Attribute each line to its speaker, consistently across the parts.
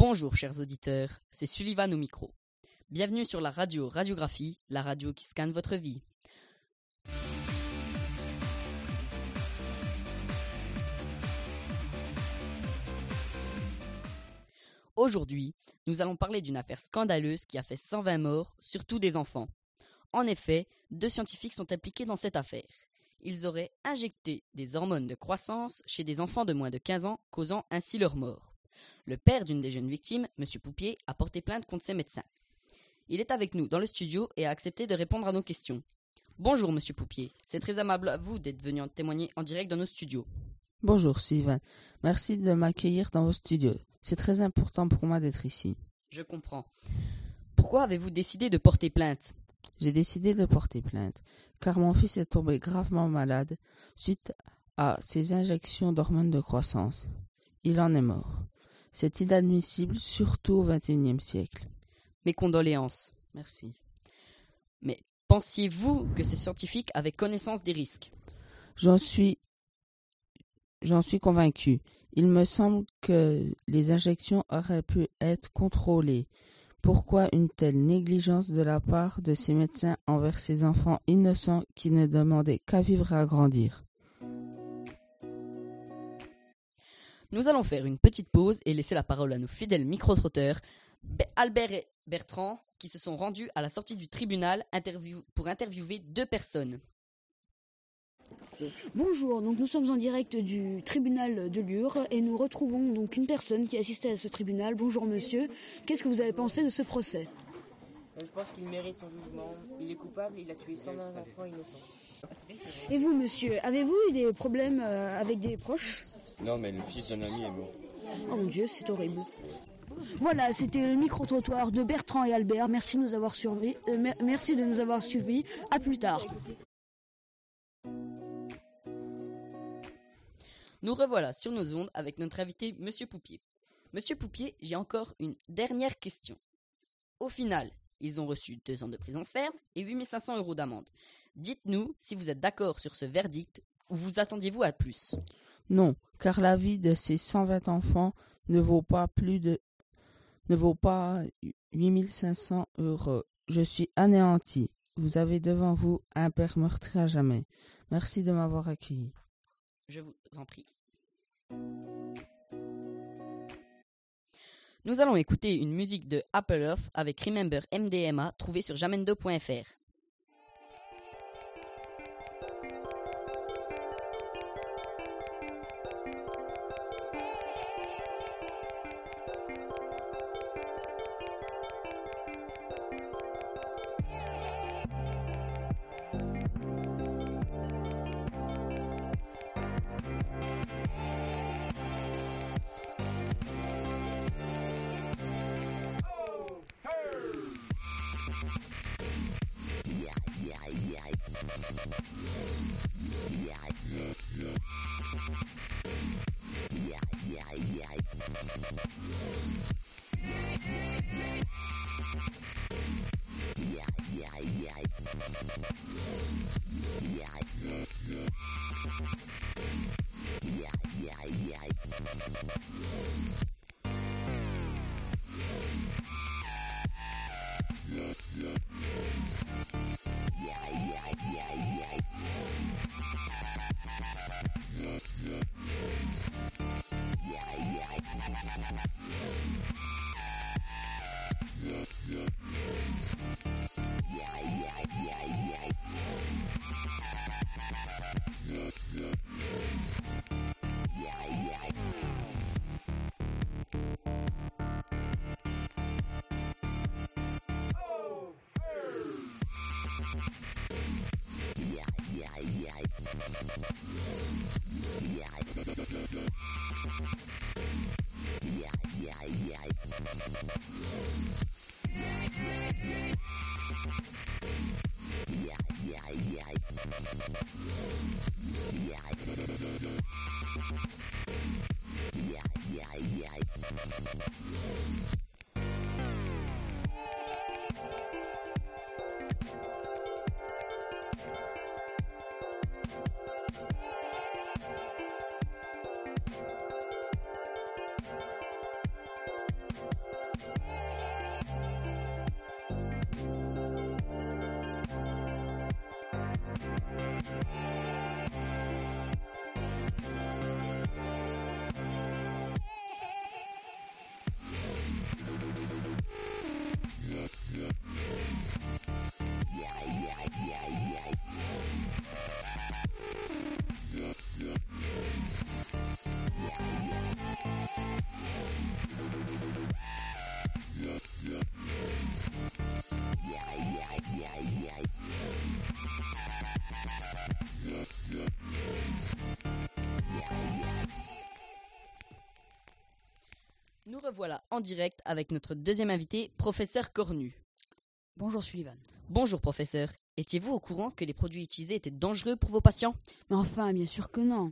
Speaker 1: Bonjour chers auditeurs, c'est Sullivan au micro. Bienvenue sur la radio Radiographie, la radio qui scanne votre vie. Aujourd'hui, nous allons parler d'une affaire scandaleuse qui a fait 120 morts, surtout des enfants. En effet, deux scientifiques sont impliqués dans cette affaire. Ils auraient injecté des hormones de croissance chez des enfants de moins de 15 ans, causant ainsi leur mort. Le père d'une des jeunes victimes, M. Poupier, a porté plainte contre ses médecins. Il est avec nous dans le studio et a accepté de répondre à nos questions. Bonjour, Monsieur Poupier. C'est très aimable à vous d'être venu en témoigner en direct dans nos studios.
Speaker 2: Bonjour, Sylvain. Merci de m'accueillir dans vos studios. C'est très important pour moi d'être ici.
Speaker 1: Je comprends. Pourquoi avez-vous décidé de porter plainte?
Speaker 2: J'ai décidé de porter plainte car mon fils est tombé gravement malade suite à ses injections d'hormones de croissance. Il en est mort. C'est inadmissible, surtout au XXIe siècle.
Speaker 1: Mes condoléances.
Speaker 2: Merci.
Speaker 1: Mais pensiez-vous que ces scientifiques avaient connaissance des risques?
Speaker 2: J'en suis j'en suis convaincu. Il me semble que les injections auraient pu être contrôlées. Pourquoi une telle négligence de la part de ces médecins envers ces enfants innocents qui ne demandaient qu'à vivre et à grandir?
Speaker 1: Nous allons faire une petite pause et laisser la parole à nos fidèles micro-trotteurs, Be- Albert et Bertrand, qui se sont rendus à la sortie du tribunal interview- pour interviewer deux personnes.
Speaker 3: Bonjour, donc nous sommes en direct du tribunal de Lure et nous retrouvons donc une personne qui assistait à ce tribunal. Bonjour monsieur, qu'est-ce que vous avez pensé de ce procès?
Speaker 4: Euh, Je pense qu'il mérite son jugement. Il est coupable, il a tué 120 enfants innocents.
Speaker 3: Et vous monsieur, avez-vous eu des problèmes euh, avec des proches?
Speaker 5: Non, mais le fils d'un ami est mort.
Speaker 3: Oh mon dieu, c'est horrible. Voilà, c'était le micro-trottoir de Bertrand et Albert. Merci de nous avoir suivis. euh, mer- merci de nous avoir suivis. À plus tard.
Speaker 1: Nous revoilà sur nos ondes avec notre invité, Monsieur Poupier. Monsieur Poupier, j'ai encore une dernière question. Au final, ils ont reçu deux ans de prison ferme et 8500 euros d'amende. Dites-nous si vous êtes d'accord sur ce verdict ou vous attendiez-vous à plus?
Speaker 2: Non, car la vie de ces 120 enfants ne vaut pas plus de ne vaut pas 8500 euros. Je suis anéanti. Vous avez devant vous un père meurtri à jamais. Merci de m'avoir accueilli.
Speaker 1: Je vous en prie. Nous allons écouter une musique de Apple Earth avec Remember MDMA trouvée sur jamendo.fr. Yeah, yeah, yeah. Voilà en direct avec notre deuxième invité, professeur Cornu.
Speaker 3: Bonjour Sullivan.
Speaker 1: Bonjour professeur. Étiez-vous au courant que les produits utilisés étaient dangereux pour vos patients?
Speaker 3: Mais enfin, bien sûr que non.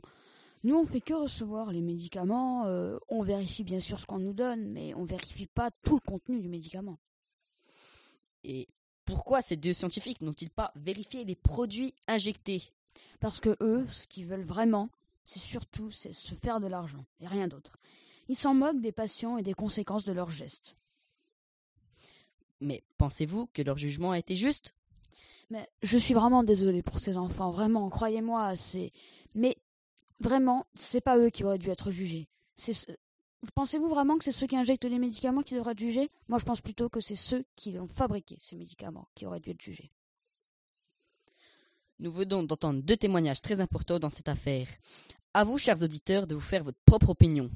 Speaker 3: Nous, on fait que recevoir les médicaments. euh, on vérifie bien sûr ce qu'on nous donne, mais on vérifie pas tout le contenu du médicament.
Speaker 1: Et pourquoi ces deux scientifiques n'ont-ils pas vérifié les produits injectés?
Speaker 3: Parce que eux, ce qu'ils veulent vraiment, c'est surtout c'est se faire de l'argent et rien d'autre. Ils s'en moquent des patients et des conséquences de leurs gestes.
Speaker 1: Mais pensez-vous que leur jugement a été juste?
Speaker 3: Mais je suis vraiment désolée pour ces enfants, vraiment, croyez-moi, c'est. Mais vraiment, c'est pas eux qui auraient dû être jugés. C'est ce- Pensez-vous vraiment que c'est ceux qui injectent les médicaments qui devraient être jugés? Moi, je pense plutôt que c'est ceux qui ont fabriqué ces médicaments qui auraient dû être jugés.
Speaker 1: Nous venons d'entendre deux témoignages très importants dans cette affaire. À vous, chers auditeurs, de vous faire votre propre opinion.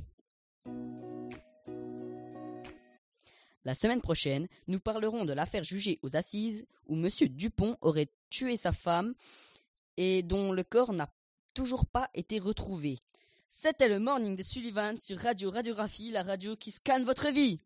Speaker 1: La semaine prochaine, nous parlerons de l'affaire jugée aux assises où M. Dupont aurait tué sa femme et dont le corps n'a toujours pas été retrouvé. C'était le morning de Sullivan sur Radio Radiographie, la radio qui scanne votre vie.